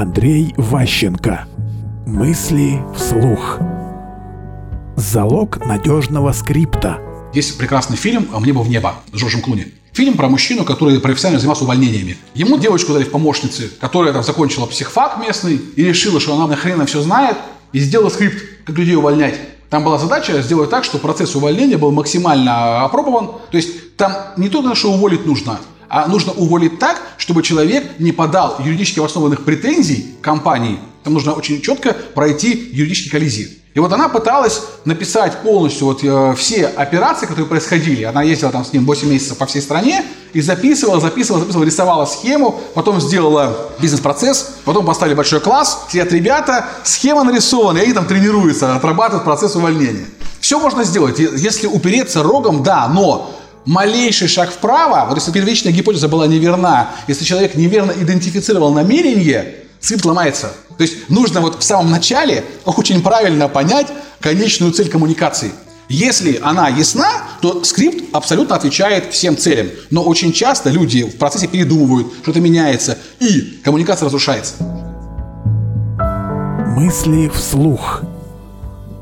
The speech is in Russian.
Андрей Ващенко. Мысли вслух. Залог надежного скрипта. Есть прекрасный фильм «Мне бы в небо» с Джорджем Клуни. Фильм про мужчину, который профессионально занимался увольнениями. Ему девочку дали в помощницы, которая там закончила психфак местный и решила, что она нахрена все знает, и сделала скрипт, как людей увольнять. Там была задача сделать так, что процесс увольнения был максимально опробован. То есть там не то, что уволить нужно, а нужно уволить так, чтобы человек не подал юридически обоснованных претензий компании. Там нужно очень четко пройти юридические коллизии. И вот она пыталась написать полностью вот, э, все операции, которые происходили. Она ездила там с ним 8 месяцев по всей стране и записывала, записывала, записывала, рисовала схему, потом сделала бизнес-процесс, потом поставили большой класс, сидят ребята, схема нарисована, и они там тренируются, отрабатывают процесс увольнения. Все можно сделать, если упереться рогом, да, но малейший шаг вправо, вот если первичная гипотеза была неверна, если человек неверно идентифицировал намерение, скрипт ломается. То есть нужно вот в самом начале очень правильно понять конечную цель коммуникации. Если она ясна, то скрипт абсолютно отвечает всем целям. Но очень часто люди в процессе передумывают, что-то меняется, и коммуникация разрушается. Мысли вслух.